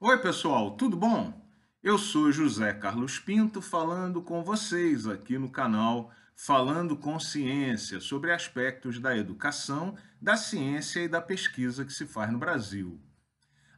Oi, pessoal, tudo bom? Eu sou José Carlos Pinto falando com vocês aqui no canal Falando com Ciência sobre aspectos da educação, da ciência e da pesquisa que se faz no Brasil.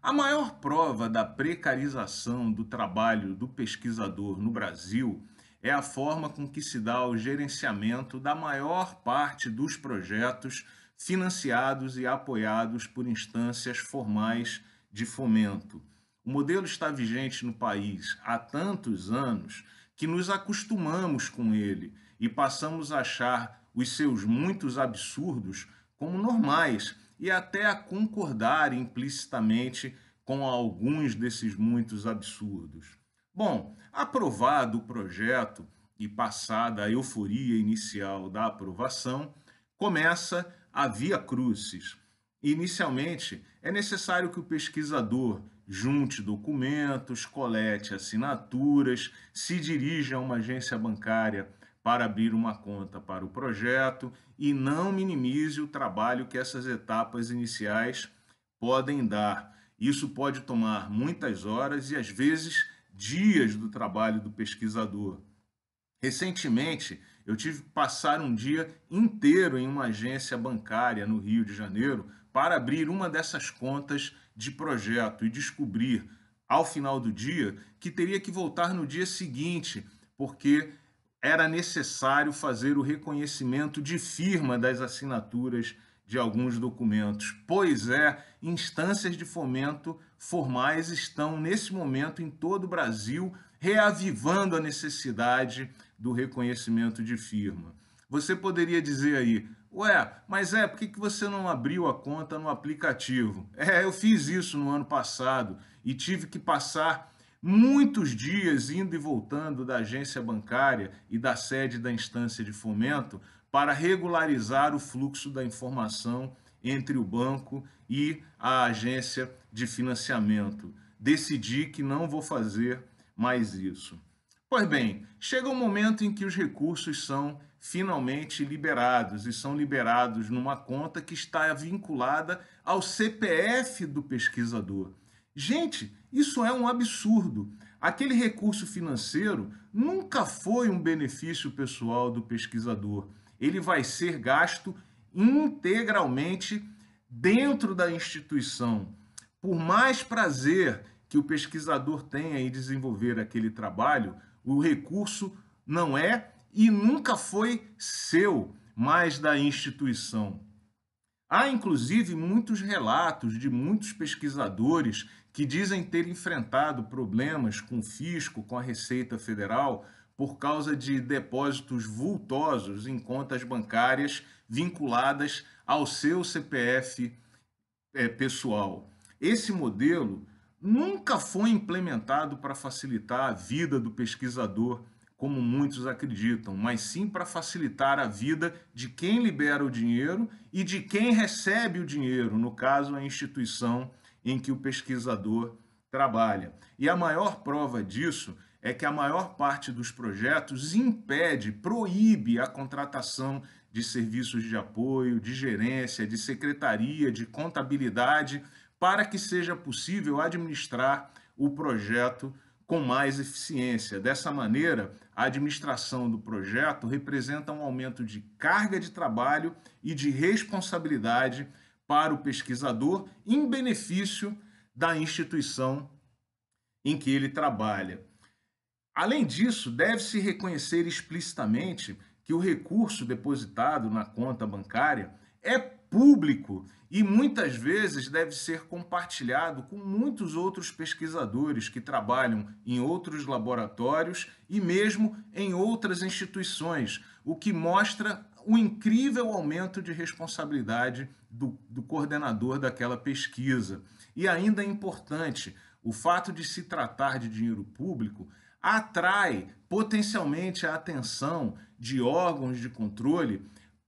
A maior prova da precarização do trabalho do pesquisador no Brasil é a forma com que se dá o gerenciamento da maior parte dos projetos financiados e apoiados por instâncias formais de fomento. O modelo está vigente no país há tantos anos que nos acostumamos com ele e passamos a achar os seus muitos absurdos como normais e até a concordar implicitamente com alguns desses muitos absurdos. Bom, aprovado o projeto e passada a euforia inicial da aprovação, começa a via crucis. Inicialmente, é necessário que o pesquisador junte documentos, colete assinaturas, se dirija a uma agência bancária para abrir uma conta para o projeto e não minimize o trabalho que essas etapas iniciais podem dar. Isso pode tomar muitas horas e às vezes dias do trabalho do pesquisador. Recentemente, eu tive que passar um dia inteiro em uma agência bancária no Rio de Janeiro para abrir uma dessas contas de projeto e descobrir, ao final do dia, que teria que voltar no dia seguinte, porque era necessário fazer o reconhecimento de firma das assinaturas de alguns documentos. Pois é, instâncias de fomento formais estão, nesse momento, em todo o Brasil, reavivando a necessidade do reconhecimento de firma. Você poderia dizer aí, ué, mas é, por que, que você não abriu a conta no aplicativo? É, eu fiz isso no ano passado e tive que passar muitos dias indo e voltando da agência bancária e da sede da instância de fomento para regularizar o fluxo da informação entre o banco e a agência de financiamento. Decidi que não vou fazer mais isso. Pois bem, chega um momento em que os recursos são finalmente liberados e são liberados numa conta que está vinculada ao CPF do pesquisador. Gente, isso é um absurdo. Aquele recurso financeiro nunca foi um benefício pessoal do pesquisador. Ele vai ser gasto integralmente dentro da instituição. Por mais prazer que o pesquisador tenha em desenvolver aquele trabalho, o recurso não é e nunca foi seu, mas da instituição. Há inclusive muitos relatos de muitos pesquisadores que dizem ter enfrentado problemas com o fisco, com a Receita Federal, por causa de depósitos vultosos em contas bancárias vinculadas ao seu CPF é, pessoal. Esse modelo nunca foi implementado para facilitar a vida do pesquisador, como muitos acreditam, mas sim para facilitar a vida de quem libera o dinheiro e de quem recebe o dinheiro, no caso, a instituição em que o pesquisador trabalha. E a maior prova disso é que a maior parte dos projetos impede, proíbe a contratação de serviços de apoio, de gerência, de secretaria, de contabilidade para que seja possível administrar o projeto com mais eficiência. Dessa maneira, a administração do projeto representa um aumento de carga de trabalho e de responsabilidade para o pesquisador em benefício da instituição em que ele trabalha. Além disso, deve-se reconhecer explicitamente que o recurso depositado na conta bancária é público e muitas vezes deve ser compartilhado com muitos outros pesquisadores que trabalham em outros laboratórios e mesmo em outras instituições, o que mostra o incrível aumento de responsabilidade do, do coordenador daquela pesquisa. E ainda é importante, o fato de se tratar de dinheiro público atrai potencialmente a atenção de órgãos de controle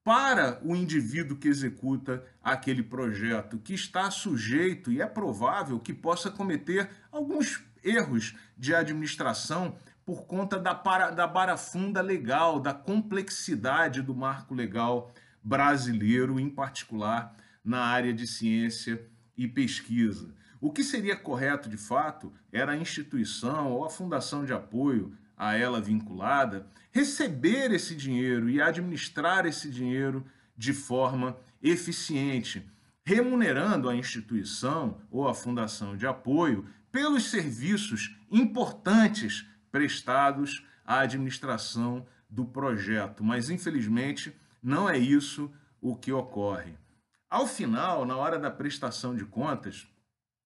para o indivíduo que executa aquele projeto, que está sujeito e é provável que possa cometer alguns erros de administração por conta da, para, da barafunda legal, da complexidade do marco legal brasileiro, em particular na área de ciência e pesquisa. O que seria correto de fato era a instituição ou a fundação de apoio a ela vinculada receber esse dinheiro e administrar esse dinheiro de forma eficiente, remunerando a instituição ou a fundação de apoio pelos serviços importantes prestados à administração do projeto. Mas, infelizmente, não é isso o que ocorre. Ao final, na hora da prestação de contas,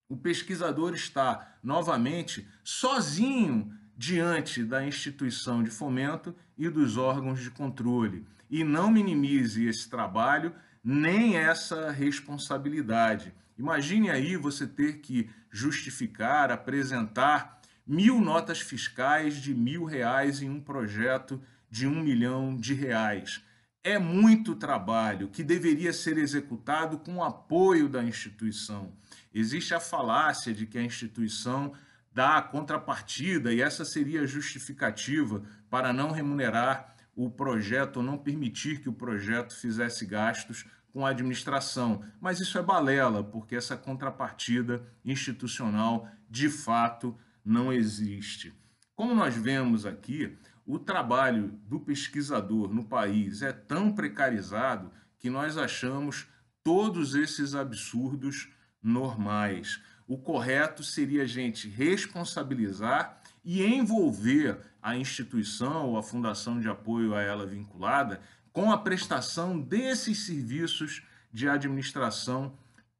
o pesquisador está novamente sozinho diante da instituição de fomento e dos órgãos de controle. E não minimize esse trabalho nem essa responsabilidade. Imagine aí você ter que justificar, apresentar mil notas fiscais de mil reais em um projeto de um milhão de reais. É muito trabalho que deveria ser executado com o apoio da instituição. Existe a falácia de que a instituição dá contrapartida e essa seria a justificativa para não remunerar o projeto ou não permitir que o projeto fizesse gastos com a administração. Mas isso é balela, porque essa contrapartida institucional de fato não existe. Como nós vemos aqui, o trabalho do pesquisador no país é tão precarizado que nós achamos todos esses absurdos normais. O correto seria a gente responsabilizar e envolver a instituição ou a fundação de apoio a ela vinculada com a prestação desses serviços de administração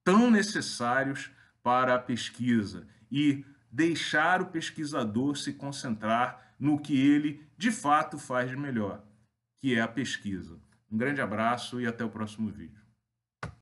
tão necessários para a pesquisa e deixar o pesquisador se concentrar no que ele de fato faz de melhor, que é a pesquisa. Um grande abraço e até o próximo vídeo.